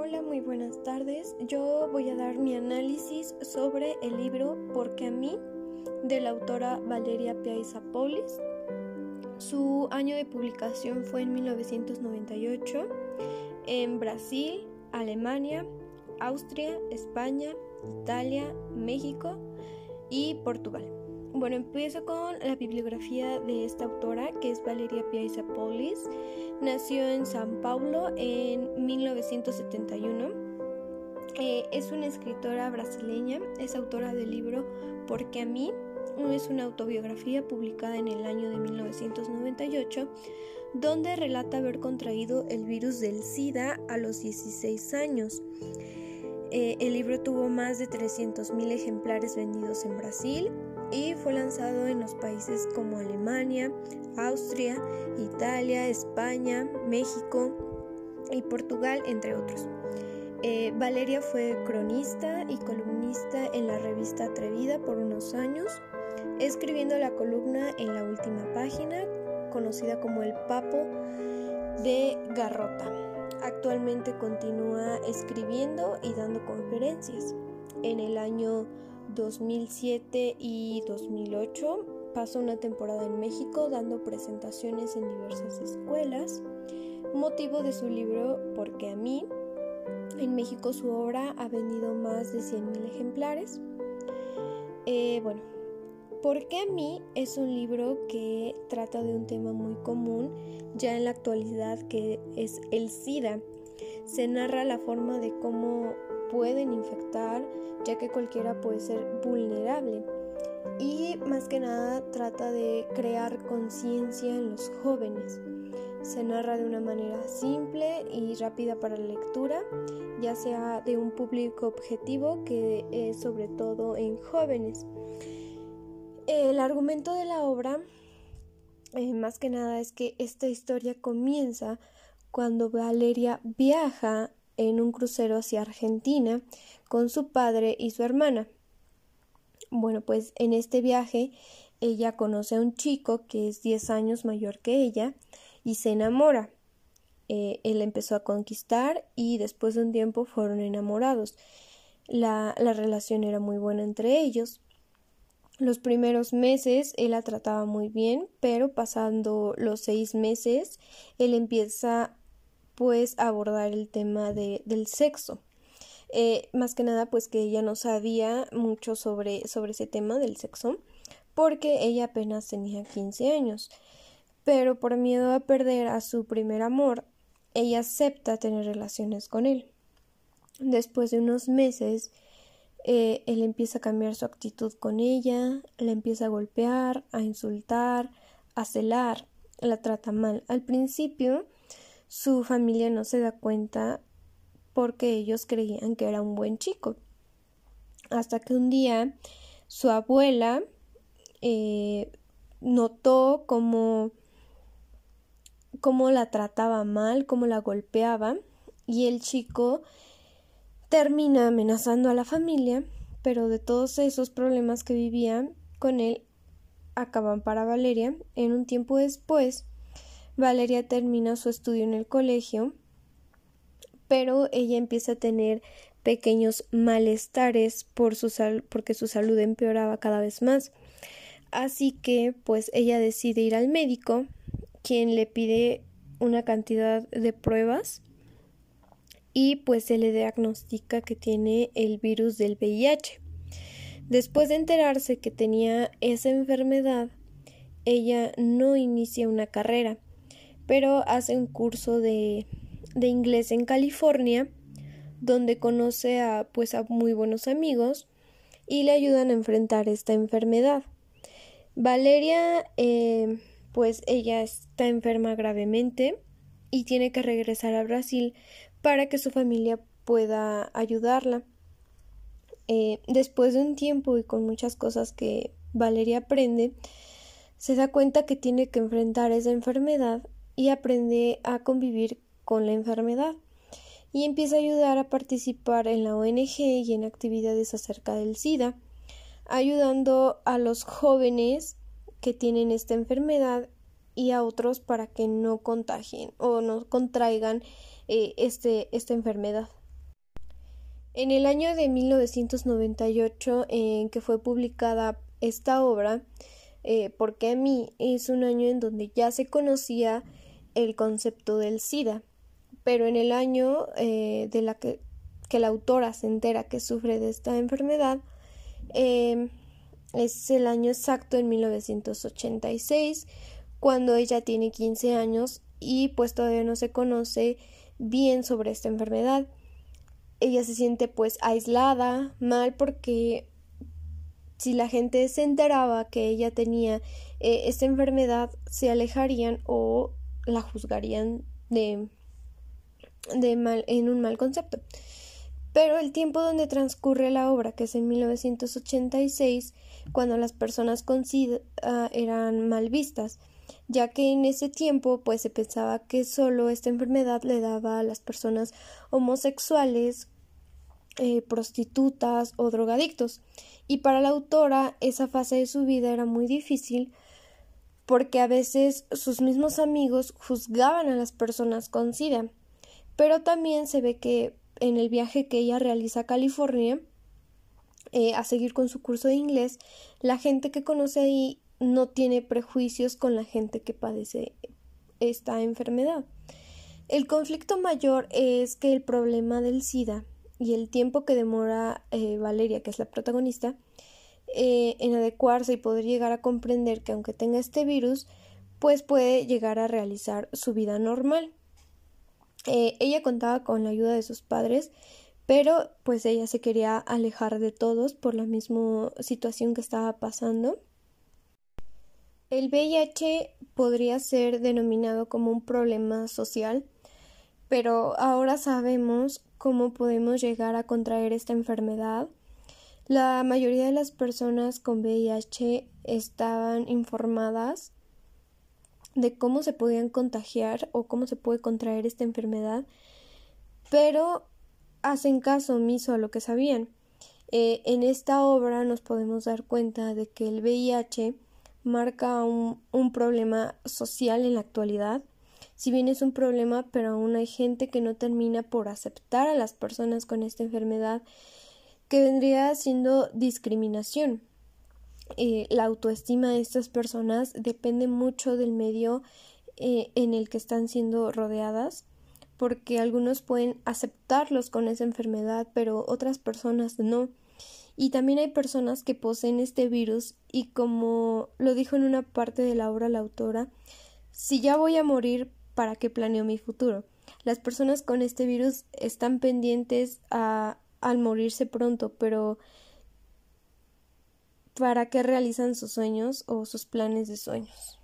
Hola, muy buenas tardes. Yo voy a dar mi análisis sobre el libro Porque a mí de la autora Valeria Piaizapoulis. Su año de publicación fue en 1998 en Brasil, Alemania, Austria, España, Italia, México y Portugal. Bueno, empiezo con la bibliografía de esta autora, que es Valeria Piaizapoulis. Nació en San Paulo en 1971. Eh, es una escritora brasileña, es autora del libro Porque a mí, es una autobiografía publicada en el año de 1998, donde relata haber contraído el virus del SIDA a los 16 años. Eh, el libro tuvo más de 300.000 ejemplares vendidos en Brasil y fue lanzado en los países como Alemania, Austria, Italia, España, México y Portugal, entre otros. Eh, Valeria fue cronista y columnista en la revista Atrevida por unos años, escribiendo la columna en la última página, conocida como El Papo de Garrota. Actualmente continúa escribiendo y dando conferencias. En el año 2007 y 2008 pasó una temporada en México dando presentaciones en diversas escuelas. Motivo de su libro Porque a mí, en México su obra ha vendido más de 100.000 ejemplares. Eh, bueno, Porque a mí es un libro que trata de un tema muy común ya en la actualidad que es el SIDA. Se narra la forma de cómo pueden infectar, ya que cualquiera puede ser vulnerable. Y más que nada trata de crear conciencia en los jóvenes. Se narra de una manera simple y rápida para la lectura, ya sea de un público objetivo que es sobre todo en jóvenes. El argumento de la obra, eh, más que nada, es que esta historia comienza cuando Valeria viaja en un crucero hacia Argentina con su padre y su hermana. Bueno, pues en este viaje ella conoce a un chico que es 10 años mayor que ella y se enamora. Eh, él empezó a conquistar y después de un tiempo fueron enamorados. La, la relación era muy buena entre ellos. Los primeros meses él la trataba muy bien, pero pasando los seis meses él empieza pues abordar el tema de, del sexo. Eh, más que nada pues que ella no sabía mucho sobre, sobre ese tema del sexo porque ella apenas tenía 15 años. Pero por miedo a perder a su primer amor, ella acepta tener relaciones con él. Después de unos meses, eh, él empieza a cambiar su actitud con ella, la empieza a golpear, a insultar, a celar, la trata mal. Al principio, su familia no se da cuenta porque ellos creían que era un buen chico. Hasta que un día su abuela eh, notó cómo, cómo la trataba mal, cómo la golpeaba, y el chico termina amenazando a la familia, pero de todos esos problemas que vivían con él acaban para Valeria. En un tiempo después, Valeria termina su estudio en el colegio, pero ella empieza a tener pequeños malestares por su porque su salud empeoraba cada vez más. Así que pues ella decide ir al médico, quien le pide una cantidad de pruebas y pues se le diagnostica que tiene el virus del VIH. Después de enterarse que tenía esa enfermedad, ella no inicia una carrera, pero hace un curso de, de inglés en California, donde conoce a pues a muy buenos amigos y le ayudan a enfrentar esta enfermedad. Valeria, eh, pues ella está enferma gravemente y tiene que regresar a Brasil para que su familia pueda ayudarla. Eh, después de un tiempo y con muchas cosas que Valeria aprende, se da cuenta que tiene que enfrentar esa enfermedad y aprende a convivir con la enfermedad y empieza a ayudar a participar en la ONG y en actividades acerca del SIDA, ayudando a los jóvenes que tienen esta enfermedad y a otros para que no contagien o no contraigan eh, este, esta enfermedad. En el año de 1998 en que fue publicada esta obra, eh, porque a mí es un año en donde ya se conocía el concepto del SIDA, pero en el año eh, de la que, que, la autora se entera que sufre de esta enfermedad, eh, es el año exacto en 1986, cuando ella tiene 15 años y pues todavía no se conoce bien sobre esta enfermedad. Ella se siente pues aislada, mal porque si la gente se enteraba que ella tenía eh, esta enfermedad, se alejarían o la juzgarían de, de mal, en un mal concepto. Pero el tiempo donde transcurre la obra, que es en 1986, cuando las personas con SIDA ah, eran mal vistas, ya que en ese tiempo pues se pensaba que solo esta enfermedad le daba a las personas homosexuales, eh, prostitutas o drogadictos. Y para la autora esa fase de su vida era muy difícil porque a veces sus mismos amigos juzgaban a las personas con SIDA. Pero también se ve que en el viaje que ella realiza a California, eh, a seguir con su curso de inglés, la gente que conoce ahí no tiene prejuicios con la gente que padece esta enfermedad. El conflicto mayor es que el problema del SIDA y el tiempo que demora eh, Valeria, que es la protagonista, eh, en adecuarse y poder llegar a comprender que aunque tenga este virus, pues puede llegar a realizar su vida normal. Eh, ella contaba con la ayuda de sus padres, pero pues ella se quería alejar de todos por la misma situación que estaba pasando. El VIH podría ser denominado como un problema social, pero ahora sabemos cómo podemos llegar a contraer esta enfermedad. La mayoría de las personas con VIH estaban informadas de cómo se podían contagiar o cómo se puede contraer esta enfermedad, pero hacen caso omiso a lo que sabían. Eh, en esta obra nos podemos dar cuenta de que el VIH marca un, un problema social en la actualidad. Si bien es un problema, pero aún hay gente que no termina por aceptar a las personas con esta enfermedad, que vendría siendo discriminación. Eh, la autoestima de estas personas depende mucho del medio eh, en el que están siendo rodeadas, porque algunos pueden aceptarlos con esa enfermedad, pero otras personas no. Y también hay personas que poseen este virus y como lo dijo en una parte de la obra la autora, si ya voy a morir, ¿para qué planeo mi futuro? Las personas con este virus están pendientes a, al morirse pronto, pero ¿para qué realizan sus sueños o sus planes de sueños?